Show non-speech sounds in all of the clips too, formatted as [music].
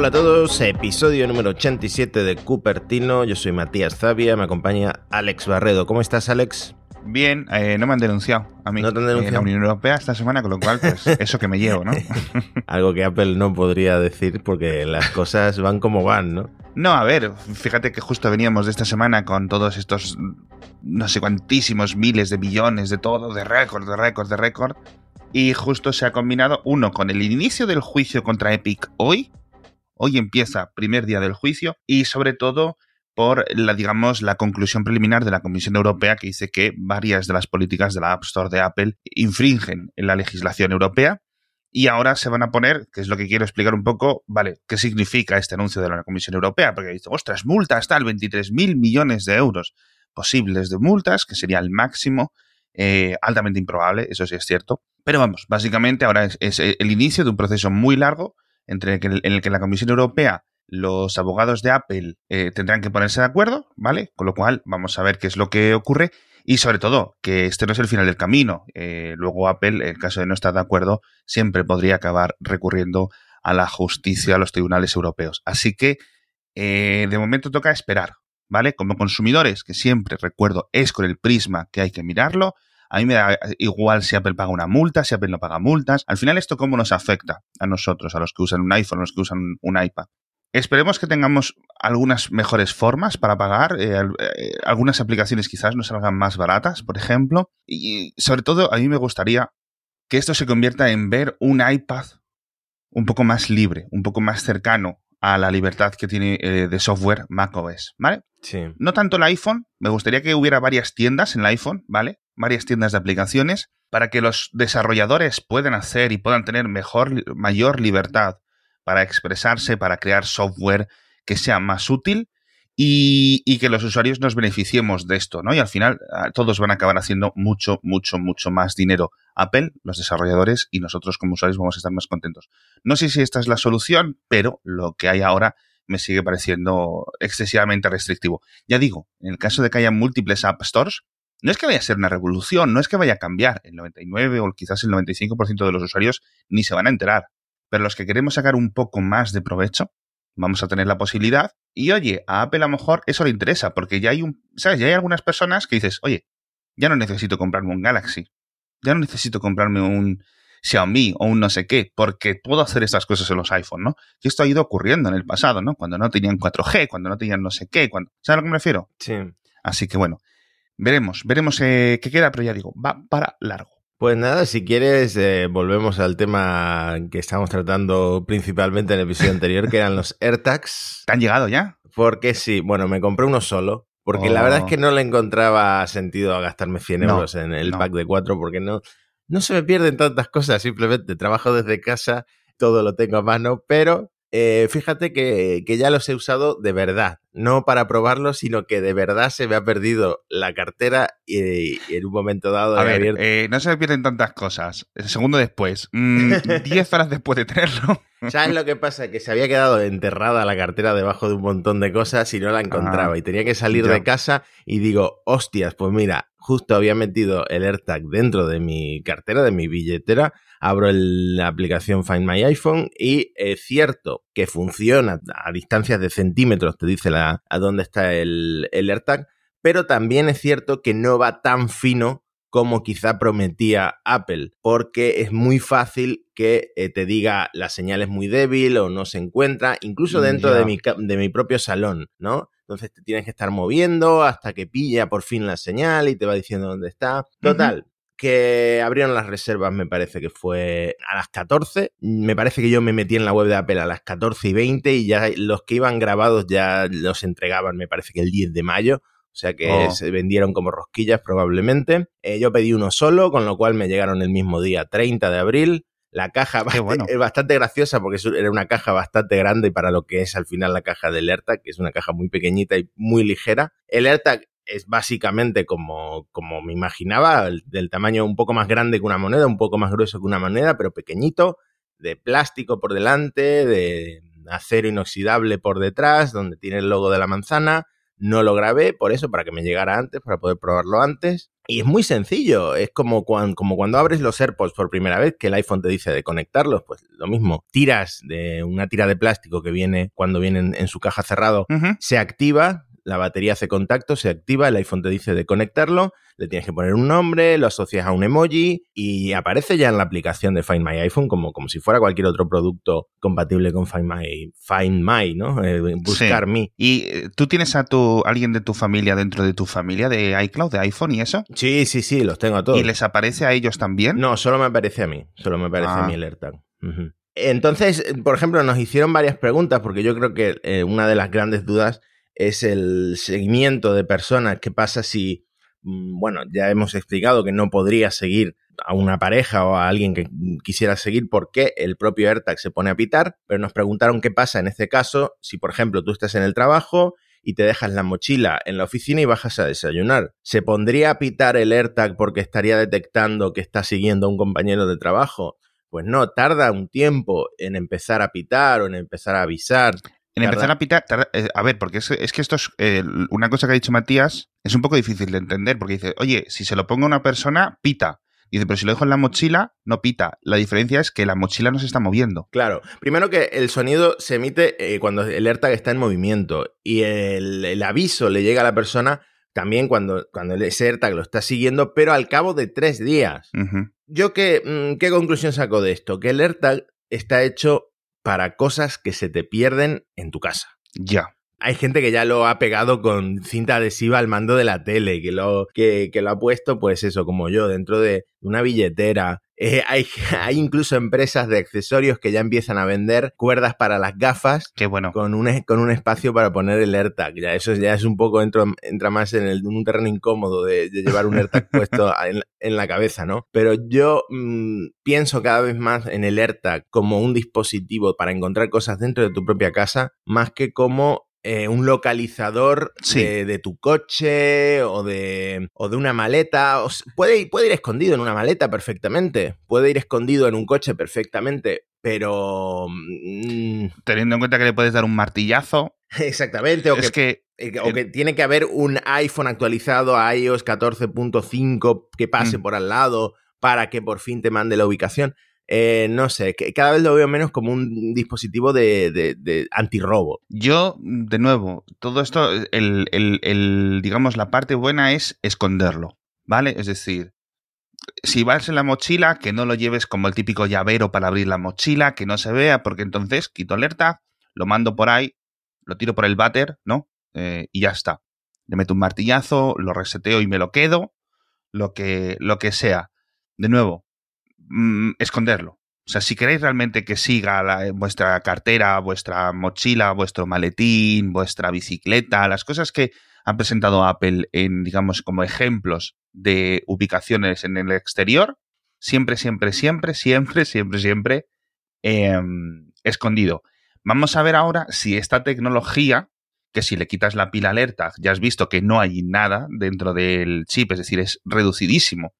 Hola a todos, episodio número 87 de Cupertino. Yo soy Matías Zavia, me acompaña Alex Barredo. ¿Cómo estás, Alex? Bien, eh, no me han denunciado a mí ¿No te han denunciado? en la Unión Europea esta semana, con lo cual, pues [laughs] eso que me llevo, ¿no? [laughs] Algo que Apple no podría decir porque las cosas van como van, ¿no? No, a ver, fíjate que justo veníamos de esta semana con todos estos no sé cuantísimos miles de billones de todo, de récord, de récord, de récord. Y justo se ha combinado uno con el inicio del juicio contra Epic hoy. Hoy empieza primer día del juicio y sobre todo por la, digamos, la conclusión preliminar de la Comisión Europea que dice que varias de las políticas de la App Store de Apple infringen en la legislación europea. Y ahora se van a poner, que es lo que quiero explicar un poco, vale, qué significa este anuncio de la Comisión Europea, porque dice, ostras, multas, tal, 23 mil millones de euros posibles de multas, que sería el máximo, eh, altamente improbable, eso sí es cierto. Pero vamos, básicamente ahora es el inicio de un proceso muy largo entre el que, en el que la Comisión Europea los abogados de Apple eh, tendrán que ponerse de acuerdo, ¿vale? Con lo cual vamos a ver qué es lo que ocurre y sobre todo que este no es el final del camino. Eh, luego Apple, en caso de no estar de acuerdo, siempre podría acabar recurriendo a la justicia, a los tribunales europeos. Así que eh, de momento toca esperar, ¿vale? Como consumidores, que siempre recuerdo es con el prisma que hay que mirarlo. A mí me da igual si Apple paga una multa, si Apple no paga multas. Al final, ¿esto cómo nos afecta a nosotros, a los que usan un iPhone, a los que usan un iPad? Esperemos que tengamos algunas mejores formas para pagar. Eh, eh, algunas aplicaciones quizás nos salgan más baratas, por ejemplo. Y sobre todo, a mí me gustaría que esto se convierta en ver un iPad un poco más libre, un poco más cercano a la libertad que tiene eh, de software macOS, ¿vale? Sí. No tanto el iPhone, me gustaría que hubiera varias tiendas en el iPhone, ¿vale? Varias tiendas de aplicaciones para que los desarrolladores puedan hacer y puedan tener mejor, mayor libertad para expresarse, para crear software que sea más útil y, que los usuarios nos beneficiemos de esto, ¿no? Y al final todos van a acabar haciendo mucho, mucho, mucho más dinero. Apple, los desarrolladores y nosotros como usuarios vamos a estar más contentos. No sé si esta es la solución, pero lo que hay ahora me sigue pareciendo excesivamente restrictivo. Ya digo, en el caso de que haya múltiples App Stores, no es que vaya a ser una revolución, no es que vaya a cambiar. El 99 o quizás el 95% de los usuarios ni se van a enterar. Pero los que queremos sacar un poco más de provecho, vamos a tener la posibilidad. Y oye, a Apple a lo mejor eso le interesa, porque ya hay un, ¿sabes? Ya hay algunas personas que dices, oye, ya no necesito comprarme un Galaxy, ya no necesito comprarme un Xiaomi o un no sé qué, porque puedo hacer estas cosas en los iPhone, ¿no? Y esto ha ido ocurriendo en el pasado, ¿no? Cuando no tenían 4G, cuando no tenían no sé qué, cuando, ¿sabes a lo que me refiero? Sí. Así que bueno, veremos, veremos eh, qué queda, pero ya digo, va para largo. Pues nada, si quieres, eh, volvemos al tema que estábamos tratando principalmente en el episodio anterior, que eran los AirTags. [laughs] ¿Te han llegado ya? Porque sí, bueno, me compré uno solo, porque Oh. la verdad es que no le encontraba sentido a gastarme 100 No, euros en el no. pack de 4, porque no, no se me pierden tantas cosas, simplemente trabajo desde casa, todo lo tengo a mano, pero eh, fíjate que, que ya los he usado de verdad, no para probarlos, sino que de verdad se me ha perdido la cartera y, y en un momento dado A ver, eh, no se me pierden tantas cosas. El segundo después, mm, [laughs] 10 horas después de tenerlo. ¿Sabes lo que pasa? Que se había quedado enterrada la cartera debajo de un montón de cosas y no la encontraba. Ah, y tenía que salir ya. de casa y digo, hostias, pues mira, justo había metido el AirTag dentro de mi cartera, de mi billetera. Abro el- la aplicación Find My iPhone y es cierto que funciona a distancias de centímetros, te dice la, a dónde está el, el AirTag, pero también es cierto que no va tan fino como quizá prometía Apple, porque es muy fácil que eh, te diga la señal es muy débil o no se encuentra, incluso dentro Ya. de mi, de mi propio salón, ¿no? Entonces te tienes que estar moviendo hasta que pilla por fin la señal y te va diciendo dónde está. Total, que abrieron las reservas, me parece que fue a las 14. Me parece que yo me metí en la web de Apple a las 14 y 20 y ya los que iban grabados ya los entregaban, me parece que el 10 de mayo. O sea que Oh. se vendieron como rosquillas probablemente. Eh, yo pedí uno solo, con lo cual me llegaron el mismo día, 30 de abril. La caja Qué bast- bueno. es bastante graciosa porque era una caja bastante grande para lo que es al final la caja del AirTag, que es una caja muy pequeñita y muy ligera. El AirTag es básicamente como, como me imaginaba, el- del tamaño un poco más grande que una moneda, un poco más grueso que una moneda, pero pequeñito, de plástico por delante, de acero inoxidable por detrás, donde tiene el logo de la manzana, no lo grabé por eso, para que me llegara antes, para poder probarlo antes. Y es muy sencillo, es como cuando, como cuando abres los AirPods por primera vez, que el iPhone te dice de conectarlos, pues lo mismo, tiras de una tira de plástico que viene cuando viene en, su caja cerrado, se activa, la batería hace contacto, se activa, el iPhone te dice de conectarlo, le tienes que poner un nombre, lo asocias a un emoji y aparece ya en la aplicación de Find My iPhone como, como si fuera cualquier otro producto compatible con Find My, Find My ¿no? Eh, buscar. ¿Y eh, tú tienes a tu, alguien de tu familia dentro de tu familia de iCloud, de iPhone y eso? Sí, sí, sí, los tengo a todos. ¿Y les aparece a ellos también? No, solo me aparece a mí, solo me aparece a ah. mí el AirTag. Entonces, por ejemplo, nos hicieron varias preguntas porque yo creo que eh, una de las grandes dudas es el seguimiento de personas. ¿Qué pasa si, mm, bueno, ya hemos explicado que no podría seguir a una pareja o a alguien que quisiera seguir porque el propio AirTag se pone a pitar, pero nos preguntaron qué pasa en este caso si, por ejemplo, tú estás en el trabajo y te dejas la mochila en la oficina y bajas a desayunar. ¿Se pondría a pitar el AirTag porque estaría detectando que está siguiendo a un compañero de trabajo? Pues no, tarda un tiempo en empezar a pitar o en empezar a avisar. En empezar a pitar, eh, a ver, porque es, que esto es eh, una cosa que ha dicho Matías, es un poco difícil de entender, porque dice, oye, si se lo pongo a una persona, pita. Dice, pero si lo dejo en la mochila, no pita. La diferencia es que la mochila no se está moviendo. Claro. Primero que el sonido se emite eh, cuando el AirTag está en movimiento y el, aviso le llega a la persona también cuando, cuando ese AirTag lo está siguiendo, pero al cabo de tres días. Yo qué, mm, qué conclusión saco de esto? Que el AirTag está hecho para cosas que se te pierden en tu casa. Ya. Hay gente que ya lo ha pegado con cinta adhesiva al mando de la tele, que lo, que, lo ha puesto, pues eso, como yo, dentro de una billetera. Eh, hay, [laughs] hay, incluso empresas de accesorios que ya empiezan a vender cuerdas para las gafas. Qué bueno. Con un, con un espacio para poner el AirTag. Ya eso ya es un poco, entra, entra más en, el, un terreno incómodo de, llevar un AirTag [laughs] puesto en, la cabeza, ¿no? Pero yo mm, pienso cada vez más en el AirTag como un dispositivo para encontrar cosas dentro de tu propia casa, más que como eh, un localizador de, tu coche o de, o de una maleta. puede, puede ir escondido en una maleta perfectamente, puede ir escondido en un coche perfectamente, pero... Mm, Teniendo en cuenta que le puedes dar un martillazo. [laughs] Exactamente, o, es que, eh, o que tiene que haber un iPhone actualizado a iOS 14.5 que pase mm. por al lado para que por fin te mande la ubicación. Eh, no sé, cada vez lo veo menos como un dispositivo de, de, antirrobo. Yo, de nuevo, todo esto, el, digamos, la parte buena es esconderlo, ¿vale? Es decir, si vas en la mochila, que no lo lleves como el típico llavero para abrir la mochila, que no se vea, porque entonces quito alerta, lo mando por ahí, lo tiro por el váter, ¿no? Eh, y ya está. Le meto un martillazo, lo reseteo y me lo quedo, lo que, lo que sea. De nuevo, Mm, esconderlo. O sea, si queréis realmente que siga eh, vuestra cartera, vuestra mochila, vuestro maletín, vuestra bicicleta, las cosas que ha presentado Apple en, digamos, como ejemplos de ubicaciones en el exterior, siempre, siempre, siempre, siempre, siempre, siempre em, escondido. Vamos a ver ahora si esta tecnología, que si le quitas la pila alerta, ya has visto que no hay nada dentro del chip, es decir, es reducidísimo.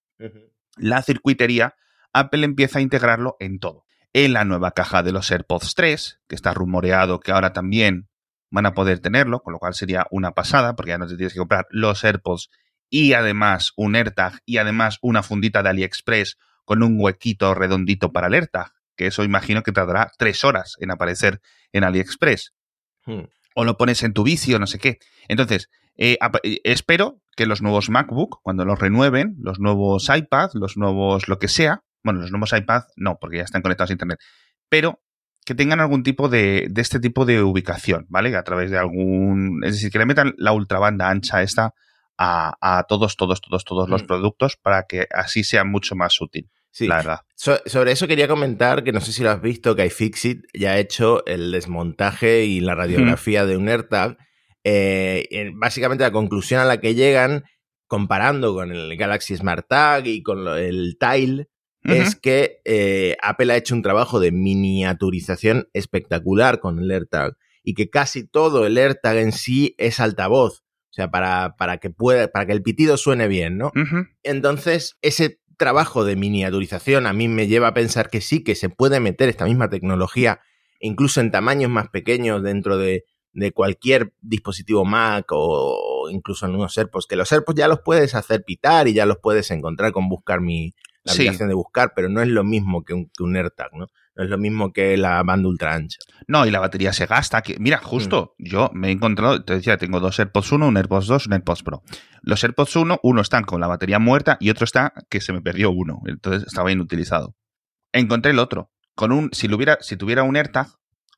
La circuitería Apple empieza a integrarlo en todo. En la nueva caja de los AirPods 3, que está rumoreado que ahora también van a poder tenerlo, con lo cual sería una pasada, porque ya no te tienes que comprar los AirPods y además un AirTag y además una fundita de AliExpress con un huequito redondito para el AirTag, que eso imagino que tardará tres horas en aparecer en AliExpress. Hmm. O lo pones en tu vicio, no sé qué. Entonces, eh, eh, espero que los nuevos MacBook, cuando los renueven, los nuevos iPad, los nuevos lo que sea, bueno, los nuevos iPad no, porque ya están conectados a Internet. Pero que tengan algún tipo de, de este tipo de ubicación, ¿vale? A través de algún. Es decir, que le metan la ultrabanda ancha esta a, a todos, todos, todos, todos los mm. productos para que así sea mucho más útil. Sí. La verdad. sobre eso quería comentar que no sé si lo has visto, que iFixit ya ha hecho el desmontaje y la radiografía de un AirTag. Eh, básicamente la conclusión a la que llegan, comparando con el Galaxy Smart Tag y con el Tile, es que eh, Apple ha hecho un trabajo de miniaturización espectacular con el AirTag y que casi todo el AirTag en sí es altavoz. O sea, para, para que pueda, para que el pitido suene bien, ¿no? Entonces, ese trabajo de miniaturización a mí me lleva a pensar que sí, que se puede meter esta misma tecnología, incluso en tamaños más pequeños dentro de, de cualquier dispositivo Mac o incluso en unos AirPods, que los AirPods ya los puedes hacer pitar y ya los puedes encontrar con buscar mi la aplicación de buscar, pero no es lo mismo que un, que un AirTag, ¿no? No es lo mismo que la banda ultra ancha. No, y la batería se gasta. Que, mira, justo, mm. yo me he encontrado, te decía, tengo dos AirPods 1, un AirPods 2, un AirPods Pro. Los AirPods 1, uno están con la batería muerta y otro está que se me perdió uno. Entonces estaba inutilizado. Encontré el otro. Con un, si, lo hubiera, si tuviera un AirTag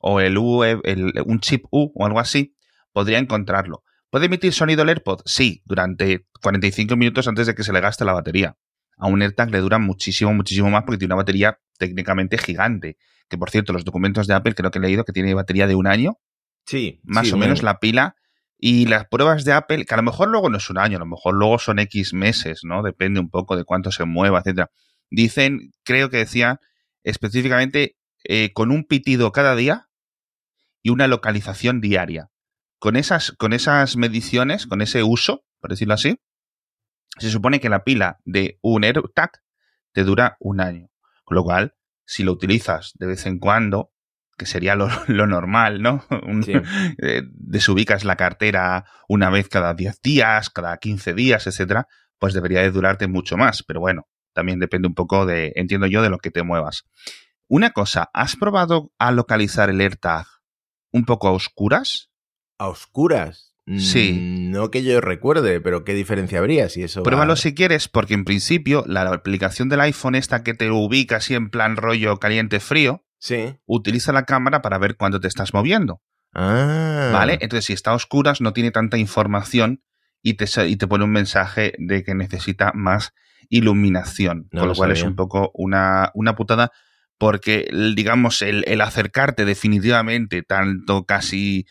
o el, U, el un chip U o algo así, podría encontrarlo. ¿Puede emitir sonido el AirPod? Sí, durante 45 minutos antes de que se le gaste la batería. A un AirTag le dura muchísimo, muchísimo más porque tiene una batería técnicamente gigante. Que por cierto, los documentos de Apple creo que he leído que tiene batería de un año. Sí. Más o menos la pila. Y las pruebas de Apple, que a lo mejor luego no es un año, a lo mejor luego son X meses, ¿no? Depende un poco de cuánto se mueva, etcétera. Dicen, creo que decía específicamente eh, con un pitido cada día y una localización diaria. Con esas, con esas mediciones, con ese uso, por decirlo así, se supone que la pila de un AirTag te dura un año. Con lo cual, si lo utilizas de vez en cuando, que sería lo, [laughs] normal, ¿no? [laughs] Eh, desubicas la cartera una vez cada 10 días, cada 15 días, etcétera, pues debería de durarte mucho más. Pero bueno, también depende un poco de, entiendo yo, de lo que te muevas. Una cosa, ¿has probado a localizar el AirTag un poco a oscuras? ¿A oscuras? Sí. Mm, no que yo recuerde, pero ¿qué diferencia habría si eso? Pruébalo si quieres, porque en principio la aplicación del iPhone esta que te ubica así en plan rollo caliente-frío, sí. utiliza la cámara para ver cuándo te estás moviendo. Ah. ¿Vale? Entonces, si está a oscuras, no tiene tanta información y te, y te pone un mensaje de que necesita más iluminación. con lo, cual es un poco una, una putada, porque, digamos, el, el acercarte definitivamente, tanto casi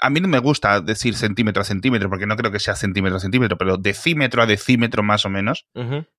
a mí no me gusta decir centímetro a centímetro, porque no creo que sea centímetro a centímetro, pero decímetro a decímetro más o menos,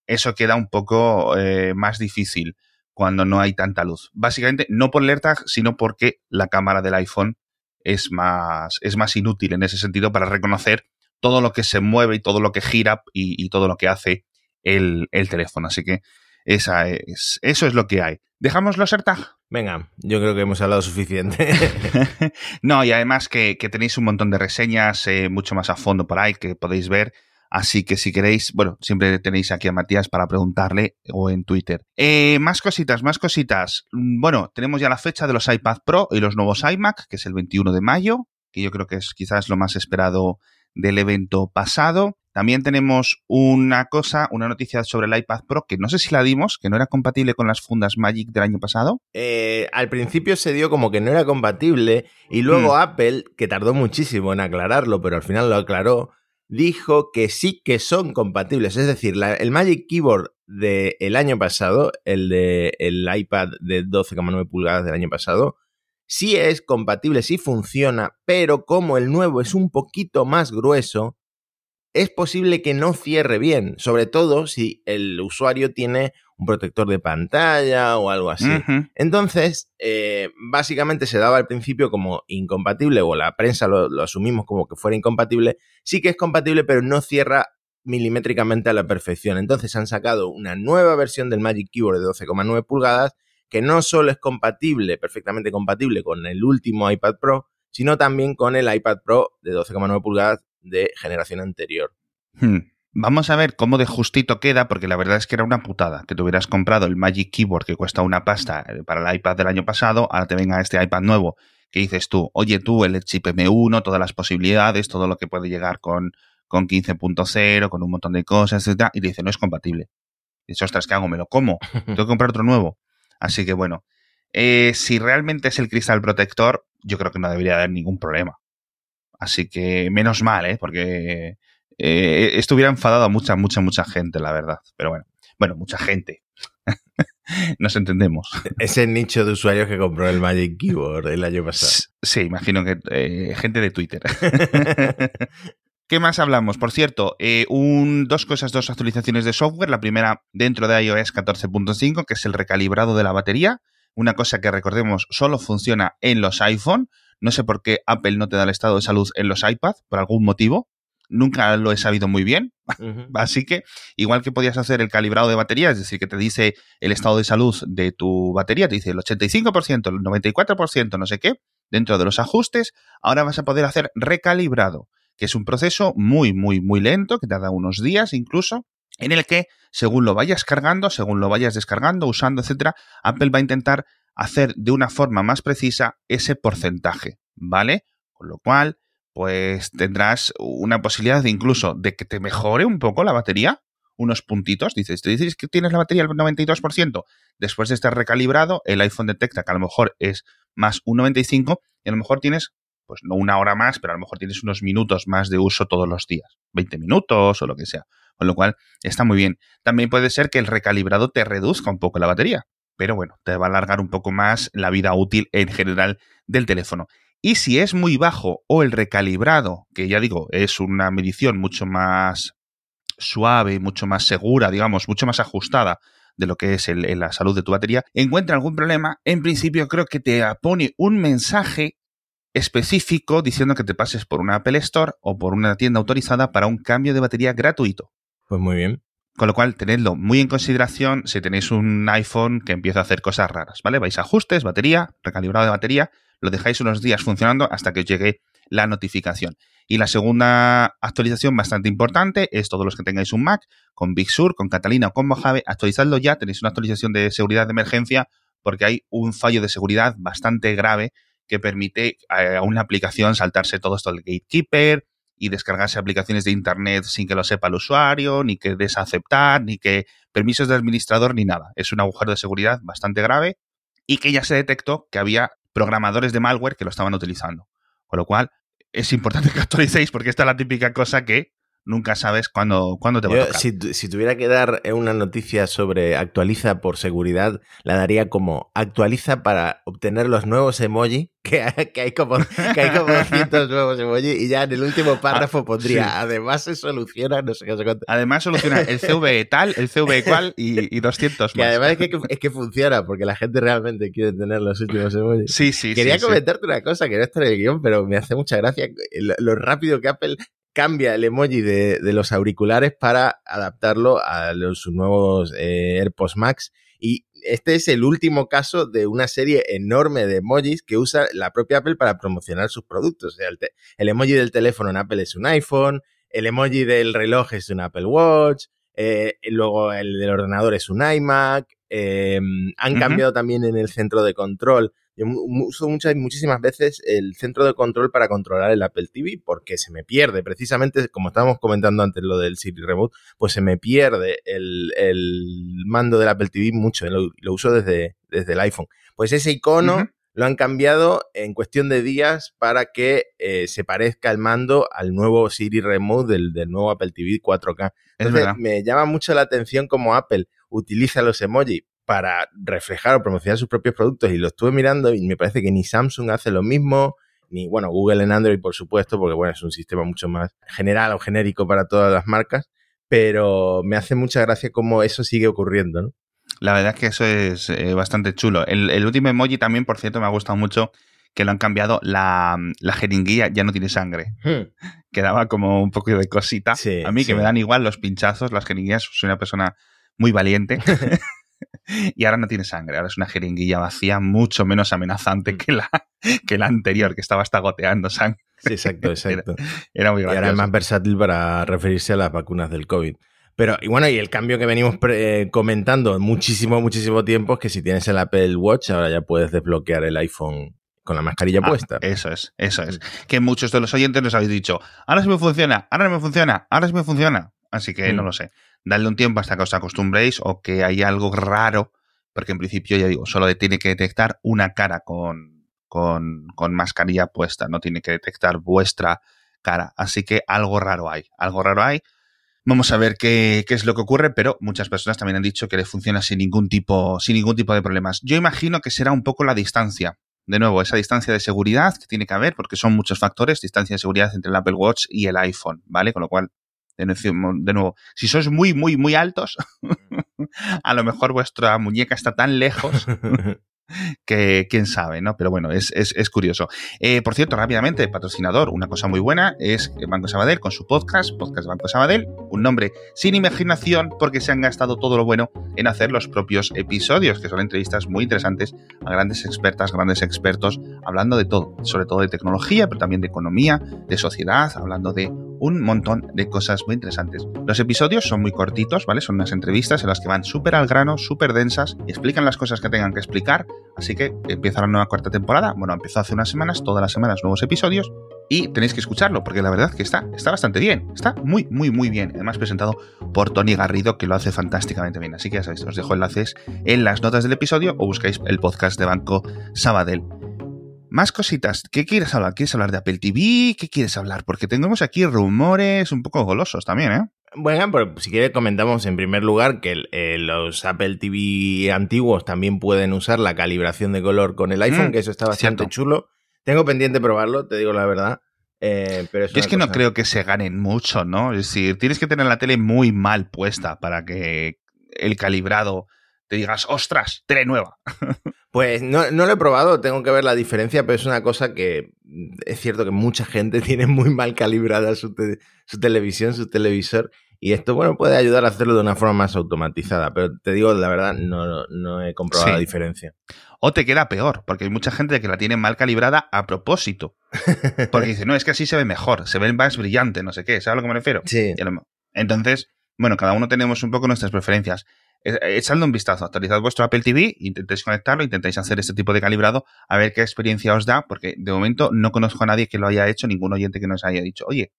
eso queda un poco eh, más difícil cuando no hay tanta luz. Básicamente, no por el AirTag, sino porque la cámara del iPhone es más, es más inútil en ese sentido para reconocer todo lo que se mueve y todo lo que gira y, todo lo que hace el, el teléfono. Así que esa es, eso es lo que hay. ¿Dejamos los AirTag? Venga, yo creo que hemos hablado suficiente. [laughs] [laughs] no, y además que, tenéis un montón de reseñas eh, mucho más a fondo por ahí que podéis ver. Así que si queréis, bueno, siempre tenéis aquí a Matías para preguntarle o en Twitter. Eh, más cositas, más cositas. Bueno, tenemos ya la fecha de los iPad Pro y los nuevos iMac, que es el 21 de mayo, que yo creo que es quizás lo más esperado del evento pasado. También tenemos una cosa, una noticia sobre el iPad Pro que no sé si la dimos, que no era compatible con las fundas Magic del año pasado. Eh, al principio se dio como que no era compatible y luego hmm. Apple, que tardó muchísimo en aclararlo, pero al final lo aclaró, dijo que sí que son compatibles. Es decir, el Magic Keyboard del año pasado, el de el iPad de 12,9 pulgadas del año pasado, sí es compatible, sí funciona, pero como el nuevo es un poquito más grueso, es posible que no cierre bien, sobre todo si el usuario tiene un protector de pantalla o algo así. Entonces, eh, básicamente se daba al principio como incompatible, o la prensa lo, asumimos como que fuera incompatible. Sí que es compatible, pero no cierra milimétricamente a la perfección. Entonces han sacado una nueva versión del Magic Keyboard de 12,9 pulgadas, que no solo es compatible, perfectamente compatible con el último iPad Pro, sino también con el iPad Pro de 12,9 pulgadas de generación anterior. Hmm. Vamos a ver cómo de justito queda, porque la verdad es que era una putada que te hubieras comprado el Magic Keyboard que cuesta una pasta para el iPad del año pasado, ahora te venga este iPad nuevo que dices tú, oye tú, el chip M1, todas las posibilidades, todo lo que puede llegar con, con 15.0, con un montón de cosas, etc. Y te dice, no es compatible. Dices, ostras, ¿qué hago? ¿Me lo como? [laughs] Tengo que comprar otro nuevo. Así que bueno, eh, si realmente es el cristal protector, yo creo que no debería haber ningún problema. Así que menos mal, ¿eh? Porque eh, esto hubiera enfadado a mucha, mucha, mucha gente, la verdad. Pero bueno, bueno, mucha gente. [laughs] Nos entendemos. Ese nicho de usuarios que compró el Magic Keyboard el año pasado. Sí, imagino que eh, gente de Twitter. [laughs] ¿Qué más hablamos? Por cierto, eh, un, dos cosas, dos actualizaciones de software. La primera dentro de iOS 14.5, que es el recalibrado de la batería. Una cosa que recordemos solo funciona en los iPhone. No sé por qué Apple no te da el estado de salud en los iPad, por algún motivo. Nunca lo he sabido muy bien. [laughs] Así que, igual que podías hacer el calibrado de batería, es decir, que te dice el estado de salud de tu batería, te dice el 85%, el 94%, no sé qué, dentro de los ajustes, ahora vas a poder hacer recalibrado, que es un proceso muy, muy, muy lento, que tarda unos días incluso, en el que, según lo vayas cargando, según lo vayas descargando, usando, etcétera, Apple va a intentar hacer de una forma más precisa ese porcentaje, ¿vale? Con lo cual, pues tendrás una posibilidad de incluso de que te mejore un poco la batería, unos puntitos, dices, te dices que tienes la batería al 92%, después de estar recalibrado, el iPhone detecta que a lo mejor es más un 95 y a lo mejor tienes, pues no una hora más, pero a lo mejor tienes unos minutos más de uso todos los días, 20 minutos o lo que sea, con lo cual está muy bien. También puede ser que el recalibrado te reduzca un poco la batería, pero bueno, te va a alargar un poco más la vida útil en general del teléfono. Y si es muy bajo o el recalibrado, que ya digo, es una medición mucho más suave, mucho más segura, digamos, mucho más ajustada de lo que es la salud de tu batería, encuentra algún problema, en principio creo que te pone un mensaje específico diciendo que te pases por una Apple Store o por una tienda autorizada para un cambio de batería gratuito. Pues muy bien. Con lo cual, tenedlo muy en consideración si tenéis un iPhone que empieza a hacer cosas raras, ¿vale? Vais a ajustes, batería, recalibrado de batería, lo dejáis unos días funcionando hasta que os llegue la notificación. Y la segunda actualización bastante importante es todos los que tengáis un Mac con Big Sur, con Catalina o con Mojave, actualizadlo ya, tenéis una actualización de seguridad de emergencia porque hay un fallo de seguridad bastante grave que permite eh, a una aplicación saltarse todo esto del gatekeeper y descargarse aplicaciones de internet sin que lo sepa el usuario, ni que desaceptar, ni que permisos de administrador, ni nada. Es un agujero de seguridad bastante grave y que ya se detectó que había programadores de malware que lo estaban utilizando. Con lo cual, es importante [laughs] que actualicéis porque esta es la típica cosa que nunca sabes cuándo, cuándo te va a tocar. Si, tuviera que dar una noticia sobre actualiza por seguridad, la daría como actualiza para obtener los nuevos emoji, [laughs] que, hay, como, que hay como [laughs] 200 nuevos emoji, y ya en el último ah, párrafo pondría, además se soluciona, no sé qué, sé Además soluciona el CV [laughs] tal, el CV cual y, y 200 más. Que además es que, es que funciona, porque la gente realmente quiere tener los últimos emojis. Sí, sí, Quería comentarte una cosa que no está en el guion, pero me hace mucha gracia lo rápido que Apple cambia el emoji de, los auriculares para adaptarlo a los nuevos eh, AirPods Max. Y este es el último caso de una serie enorme de emojis que usa la propia Apple para promocionar sus productos. O sea, el, emoji del teléfono en Apple es un iPhone, el emoji del reloj es un Apple Watch, eh, luego el del ordenador es un iMac. Eh, han cambiado también en el centro de control yo uso muchas, muchísimas veces el centro de control para controlar el Apple TV porque se me pierde, precisamente como estábamos comentando antes lo del Siri Remote, pues se me pierde el, mando del Apple TV mucho, lo, uso desde, desde el iPhone. Pues ese icono lo han cambiado en cuestión de días para que eh, se parezca el mando al nuevo Siri Remote del, del nuevo Apple TV 4K. Entonces, me llama mucho la atención cómo Apple utiliza los emojis para reflejar o promocionar sus propios productos y lo estuve mirando y me parece que ni Samsung hace lo mismo, ni bueno, Google en Android por supuesto, porque bueno, es un sistema mucho más general o genérico para todas las marcas, pero me hace mucha gracia cómo eso sigue ocurriendo, ¿no? La verdad es que eso es eh, bastante chulo. El, último emoji también, por cierto, me ha gustado mucho que lo han cambiado. La, la jeringuilla ya no tiene sangre. Hmm. [laughs] Quedaba como un poco de cosita. a mí que me dan igual los pinchazos, las jeringuillas. Soy una persona muy valiente. [laughs] y ahora no tiene sangre, ahora es una jeringuilla vacía mucho menos amenazante mm. que la, que la anterior, que estaba hasta goteando sangre. Sí, exacto, [laughs] exacto. Era, muy gracioso. Y ahora es más versátil para referirse a las vacunas del COVID. Pero, y bueno, y el cambio que venimos comentando muchísimo, muchísimo tiempo es que si tienes el Apple Watch, ahora ya puedes desbloquear el iPhone con la mascarilla ah, puesta. Eso es, eso es. Que muchos de los oyentes nos habéis dicho, ahora sí me funciona, ahora no me funciona, ahora sí me funciona. Así que no mm. lo sé dadle un tiempo hasta que os acostumbréis o que hay algo raro, porque en principio, ya digo, solo tiene que detectar una cara con, con, con mascarilla puesta, no tiene que detectar vuestra cara. Así que algo raro hay, algo raro hay. Vamos a ver qué, qué, es lo que ocurre, pero muchas personas también han dicho que le funciona sin ningún tipo, sin ningún tipo de problemas. Yo imagino que será un poco la distancia. De nuevo, esa distancia de seguridad que tiene que haber, porque son muchos factores, distancia de seguridad entre el Apple Watch y el iPhone, ¿vale? Con lo cual de nuevo, si sois muy, muy, muy altos, [laughs] a lo mejor vuestra muñeca está tan lejos [laughs] que quién sabe, ¿no? Pero bueno, es, es, curioso. Eh, por cierto, rápidamente, patrocinador, una cosa muy buena es Banco Sabadell con su podcast, Podcast Banco Sabadell, un nombre sin imaginación porque se han gastado todo lo bueno en hacer los propios episodios, que son entrevistas muy interesantes a grandes expertas, grandes expertos, hablando de todo, sobre todo de tecnología, pero también de economía, de sociedad, hablando de un montón de cosas muy interesantes. Los episodios son muy cortitos, ¿vale? Son unas entrevistas en las que van súper al grano, súper densas, explican las cosas que tengan que explicar. Así que empieza la nueva cuarta temporada. Bueno, empezó hace unas semanas, todas las semanas nuevos episodios. Y tenéis que escucharlo, porque la verdad que está, está bastante bien. Está muy, muy, muy bien. Además, presentado por Tony Garrido, que lo hace fantásticamente bien. Así que ya sabéis, os dejo enlaces en las notas del episodio o buscáis el podcast de Banco Sabadell. Más cositas. ¿Qué quieres hablar? ¿Quieres hablar de Apple TV? ¿Qué quieres hablar? Porque tenemos aquí rumores un poco golosos también, ¿eh? Bueno, pero si quieres comentamos en primer lugar que eh, los Apple TV antiguos también pueden usar la calibración de color con el iPhone, mm, que eso está bastante chulo. Tengo pendiente probarlo, te digo la verdad. Eh, pero es, que no creo que se ganen mucho, ¿no? Es decir, tienes que tener la tele muy mal puesta para que el calibrado te digas, ostras, tele nueva. [laughs] Pues no, no, lo he probado, tengo que ver la diferencia, pero es una cosa que es cierto que mucha gente [laughs] tiene muy mal calibrada su, televisión, su televisor, y esto, bueno, puede ayudar a hacerlo de una forma más automatizada, pero te digo, la verdad, no, no he comprobado la diferencia. O te queda peor, porque hay mucha gente que la tiene mal calibrada a propósito. Porque dice, no, es que así se ve mejor, se ve más brillante, no sé qué, ¿sabes a lo que me refiero? Sí. Entonces, bueno, cada uno tenemos un poco nuestras preferencias. Eh, echadle un vistazo, actualizad vuestro Apple TV, intentéis conectarlo, intentéis hacer este tipo de calibrado, a ver qué experiencia os da, porque de momento no conozco a nadie que lo haya hecho, ningún oyente que nos haya dicho, oye,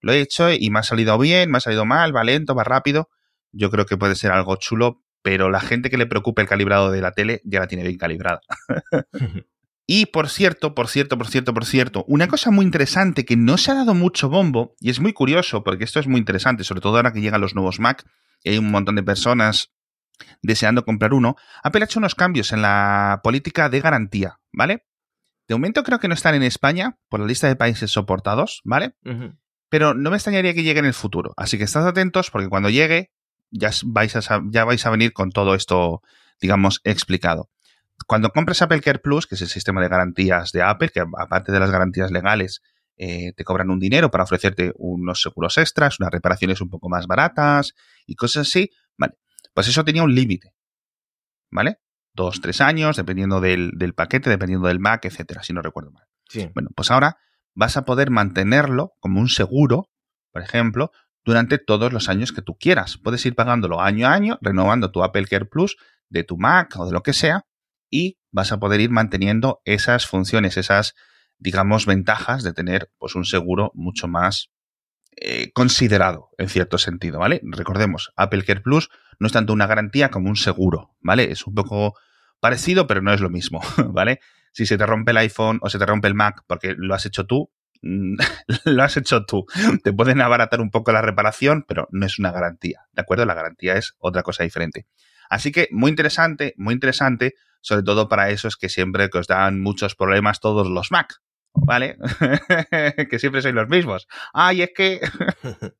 lo he hecho y me ha salido bien, me ha salido mal, va lento, va rápido. Yo creo que puede ser algo chulo, pero la gente que le preocupe el calibrado de la tele ya la tiene bien calibrada. [laughs] y por cierto, por cierto, por cierto, por cierto, una cosa muy interesante que no se ha dado mucho bombo, y es muy curioso, porque esto es muy interesante, sobre todo ahora que llegan los nuevos Mac, y hay un montón de personas deseando comprar uno, Apple ha hecho unos cambios en la política de garantía, ¿vale? De momento creo que no están en España por la lista de países soportados, ¿vale? Pero no me extrañaría que llegue en el futuro. Así que estad atentos porque cuando llegue ya vais a, ya vais a venir con todo esto, digamos, explicado. Cuando compres Apple Care Plus, que es el sistema de garantías de Apple, que aparte de las garantías legales, eh, te cobran un dinero para ofrecerte unos seguros extras, unas reparaciones un poco más baratas y cosas así, vale. Pues eso tenía un límite, ¿vale? Dos, tres años, dependiendo del, paquete, dependiendo del Mac, etcétera, si no recuerdo mal. Sí. Bueno, pues ahora vas a poder mantenerlo como un seguro, por ejemplo, durante todos los años que tú quieras. Puedes ir pagándolo año a año, renovando tu Apple Care Plus de tu Mac o de lo que sea, y vas a poder ir manteniendo esas funciones, esas, digamos, ventajas de tener pues, un seguro mucho más eh, considerado en cierto sentido, ¿vale? Recordemos, Apple Care Plus no es tanto una garantía como un seguro, ¿vale? Es un poco parecido, pero no es lo mismo, [laughs] ¿vale? Si se te rompe el iPhone o se te rompe el Mac porque lo has hecho tú, mm, [laughs] lo has hecho tú. Te pueden abaratar un poco la reparación, pero no es una garantía, ¿de acuerdo? La garantía es otra cosa diferente. Así que muy interesante, muy interesante, sobre todo para esos que siempre que os dan muchos problemas todos los Mac, ¿vale? [laughs] que siempre sois los mismos. Ay, es que... [laughs]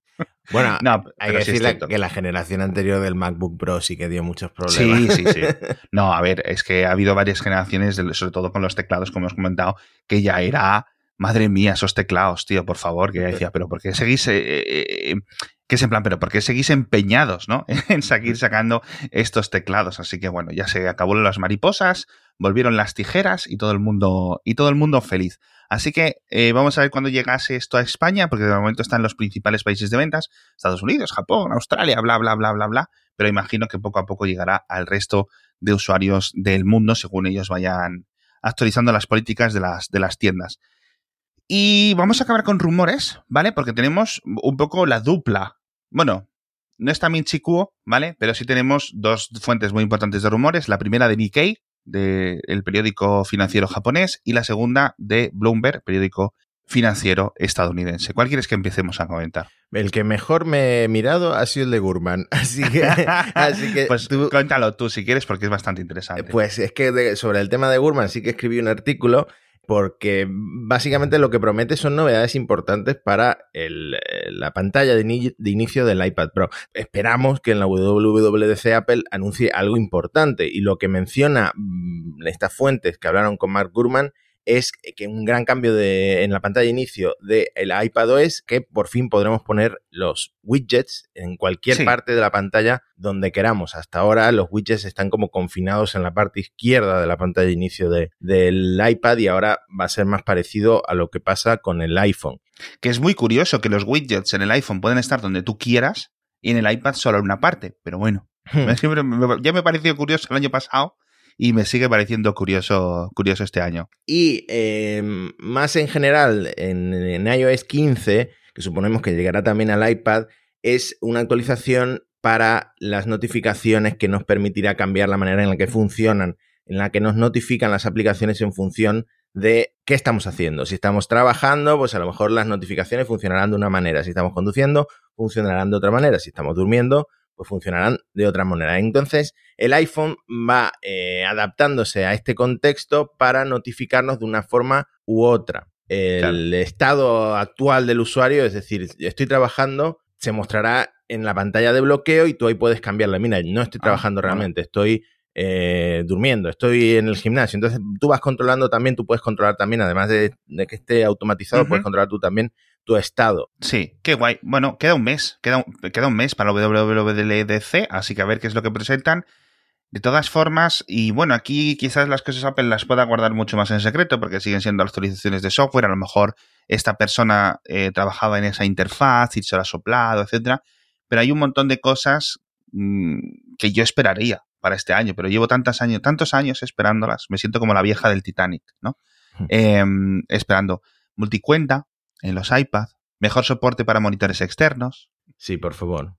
Bueno, no, hay que decir que la generación anterior del MacBook Pro sí que dio muchos problemas. Sí, sí, sí. [laughs] No, a ver, es que ha habido varias generaciones, sobre todo con los teclados, como hemos comentado, que ya era, madre mía, esos teclados, tío, por favor, que ya decía, pero ¿por qué seguís, eh, eh, eh, es en plan, pero por qué seguís empeñados, ¿no? [laughs] en seguir sacando estos teclados? Así que bueno, ya se acabó las mariposas, volvieron las tijeras y todo el mundo, y todo el mundo feliz. Así que eh, vamos a ver cuándo llegase esto a España, porque de momento están los principales países de ventas, Estados Unidos, Japón, Australia, bla, bla, bla, bla, bla, pero imagino que poco a poco llegará al resto de usuarios del mundo según ellos vayan actualizando las políticas de las, de las tiendas. Y vamos a acabar con rumores, ¿vale? Porque tenemos un poco la dupla. Bueno, no está Minchi ¿vale? Pero sí tenemos dos fuentes muy importantes de rumores. La primera de Nikkei, del periódico financiero japonés, y la segunda de Bloomberg, periódico financiero estadounidense. ¿Cuál quieres que empecemos a comentar? El que mejor me he mirado ha sido el de Gurman. [laughs] Así que. así que pues tú, cuéntalo tú si quieres, porque es bastante interesante. Pues es que sobre el tema de Gurman sí que escribí un artículo porque básicamente lo que promete son novedades importantes para el, eh, la pantalla de, de, inicio del iPad Pro. Esperamos que en la WWDC Apple anuncie algo importante y lo que menciona mm, estas fuentes que hablaron con Mark Gurman es que un gran cambio de, en la pantalla de inicio del iPad es que por fin podremos poner los widgets en cualquier parte de la pantalla donde queramos. Hasta ahora los widgets están como confinados en la parte izquierda de la pantalla de inicio de, del iPad y ahora va a ser más parecido a lo que pasa con el iPhone. Que es muy curioso que los widgets en el iPhone pueden estar donde tú quieras y en el iPad solo en una parte, pero bueno. Hmm. [laughs] ya me pareció curioso el año pasado y me sigue pareciendo curioso, curioso este año. Y em, más en general, en, iOS 15, que suponemos que llegará también al iPad, es una actualización para las notificaciones que nos permitirá cambiar la manera en la que funcionan, en la que nos notifican las aplicaciones en función de qué estamos haciendo. Si estamos trabajando, pues a lo mejor las notificaciones funcionarán de una manera. Si estamos conduciendo, funcionarán de otra manera. Si estamos durmiendo, pues funcionarán de otra manera. Entonces, el iPhone va eh, adaptándose a este contexto para notificarnos de una forma u otra. El estado actual del usuario, es decir, estoy trabajando, se mostrará en la pantalla de bloqueo y tú ahí puedes cambiarla. Mira, no estoy ah, trabajando realmente, estoy eh, durmiendo, estoy en el gimnasio. Entonces tú vas controlando también, tú puedes controlar también, además de, que esté automatizado, puedes controlar tú también tu estado. Sí, qué guay. Bueno, queda un mes, queda un, queda un mes para la WWDC, así que a ver qué es lo que presentan. De todas formas, y bueno, aquí quizás las cosas Apple las pueda guardar mucho más en secreto porque siguen siendo actualizaciones de software. A lo mejor esta persona eh, trabajaba en esa interfaz y se lo ha soplado, etcétera. Pero hay un montón de cosas mm, que yo esperaría para este año, pero llevo tantos años, tantos años esperándolas. Me siento como la vieja del Titanic, ¿no? Hmm. Em, esperando multicuenta, en los iPads, mejor soporte para monitores externos. Sí, por favor.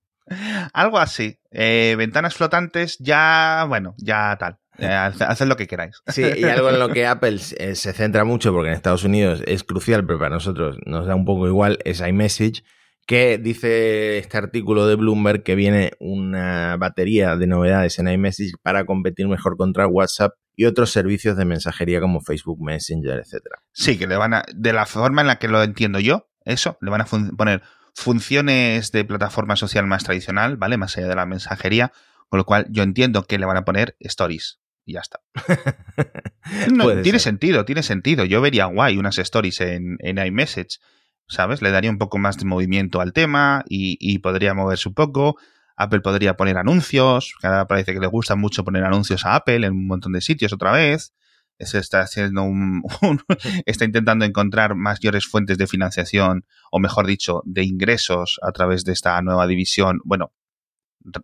Algo así. Eh, ventanas flotantes, ya, bueno, ya tal. [laughs] Eh, haced lo que queráis. [laughs] Sí, y algo en lo que Apple eh, se centra mucho, porque en Estados Unidos es crucial, pero para nosotros nos da un poco igual, es iMessage, que dice este artículo de Bloomberg que viene una batería de novedades en iMessage para competir mejor contra WhatsApp y otros servicios de mensajería como Facebook Messenger, etcétera. Sí, que le van a, de la forma en la que lo entiendo yo, eso, le van a poner funciones de plataforma social más tradicional, ¿vale? Más allá de la mensajería, con lo cual yo entiendo que le van a poner stories y ya está. [laughs] tiene sentido, tiene sentido. Yo vería guay unas stories en, en iMessage, ¿sabes? Le daría un poco más de movimiento al tema y, y podría moverse un poco. Apple podría poner anuncios, que ahora parece que le gusta mucho poner anuncios a Apple en un montón de sitios otra vez. Se está haciendo [laughs] un, está intentando encontrar mayores fuentes de financiación, o mejor dicho, de ingresos a través de esta nueva división, bueno,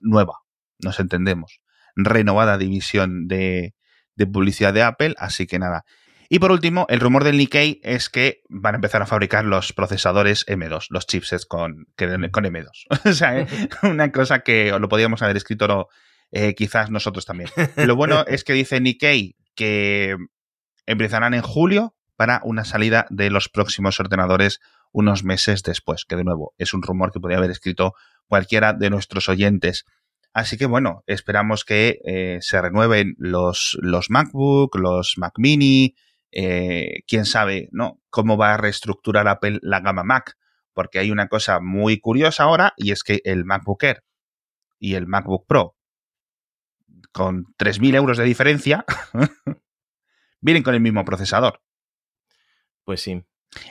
nueva, nos entendemos, renovada división de, de publicidad de Apple, así que nada, y por último, el rumor del Nikkei es que van a empezar a fabricar los procesadores M2, los chipsets con, con M2. [laughs] o sea, ¿eh? [laughs] una cosa que lo podíamos haber escrito eh, quizás nosotros también. Lo bueno es que dice Nikkei que empezarán en julio para una salida de los próximos ordenadores unos meses después, que de nuevo es un rumor que podría haber escrito cualquiera de nuestros oyentes. Así que bueno, esperamos que eh, se renueven los, los MacBook, los Mac Mini, eh, quién sabe, ¿no? Cómo va a reestructurar Apple la gama Mac, porque hay una cosa muy curiosa ahora y es que el MacBook Air y el MacBook Pro, con 3.000 euros de diferencia, [laughs] vienen con el mismo procesador. Pues sí.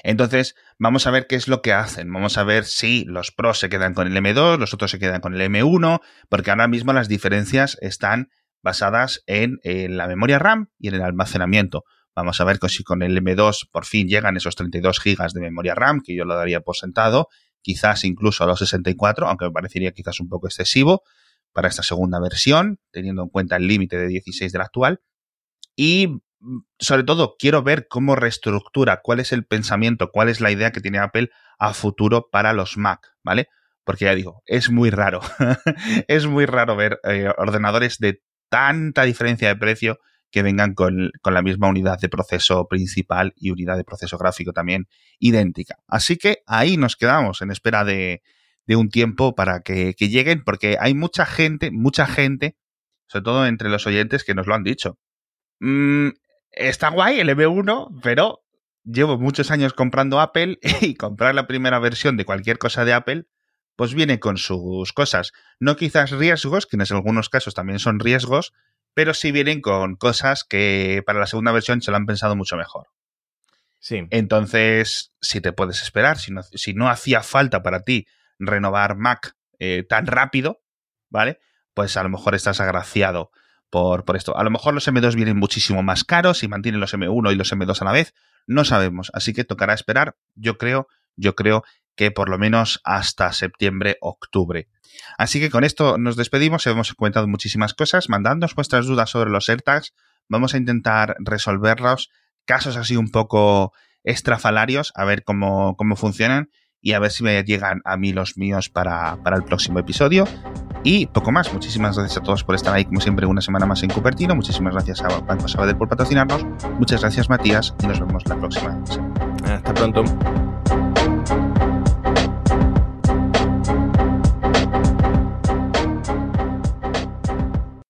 Entonces, vamos a ver qué es lo que hacen. Vamos a ver si los Pros se quedan con el M2, los otros se quedan con el M1, porque ahora mismo las diferencias están basadas en la memoria RAM y en el almacenamiento. Vamos a ver si con el M2 por fin llegan esos 32 GB de memoria RAM, que yo lo daría por sentado, quizás incluso a los 64, aunque me parecería quizás un poco excesivo para esta segunda versión, teniendo en cuenta el límite de 16 del actual. Y mm, sobre todo, quiero ver cómo reestructura, cuál es el pensamiento, cuál es la idea que tiene Apple a futuro para los Mac, ¿vale? Porque ya digo, es muy raro, [laughs] es muy raro ver eh, ordenadores de tanta diferencia de precio que vengan con, la misma unidad de proceso principal y unidad de proceso gráfico también idéntica. Así que ahí nos quedamos en espera de, un tiempo para que, lleguen, porque hay mucha gente, mucha gente, sobre todo entre los oyentes, que nos lo han dicho. Mm, está guay el M1, pero llevo muchos años comprando Apple [laughs] y comprar la primera versión de cualquier cosa de Apple, pues viene con sus cosas. No quizás riesgos, que en algunos casos también son riesgos, pero sí vienen con cosas que para la segunda versión se lo han pensado mucho mejor. Sí. Entonces, si te puedes esperar, si no, si no hacía falta para ti renovar Mac eh, tan rápido, ¿vale? Pues a lo mejor estás agraciado por, por, esto. A lo mejor los M2 vienen muchísimo más caros y mantienen los M1 y los M2 a la vez. No sabemos. Así que tocará esperar. Yo creo, yo creo que por lo menos hasta septiembre, octubre. Así que con esto nos despedimos. Hemos comentado muchísimas cosas. Mandadnos vuestras dudas sobre los AirTags. Vamos a intentar resolverlos. Casos así un poco estrafalarios, a ver cómo, cómo funcionan y a ver si me llegan a mí los míos para, para, el próximo episodio. Y poco más. Muchísimas gracias a todos por estar ahí, como siempre, una semana más en Cupertino. Muchísimas gracias a Banco Sabadell por patrocinarnos. Muchas gracias, Matías, y nos vemos la próxima. Hasta pronto.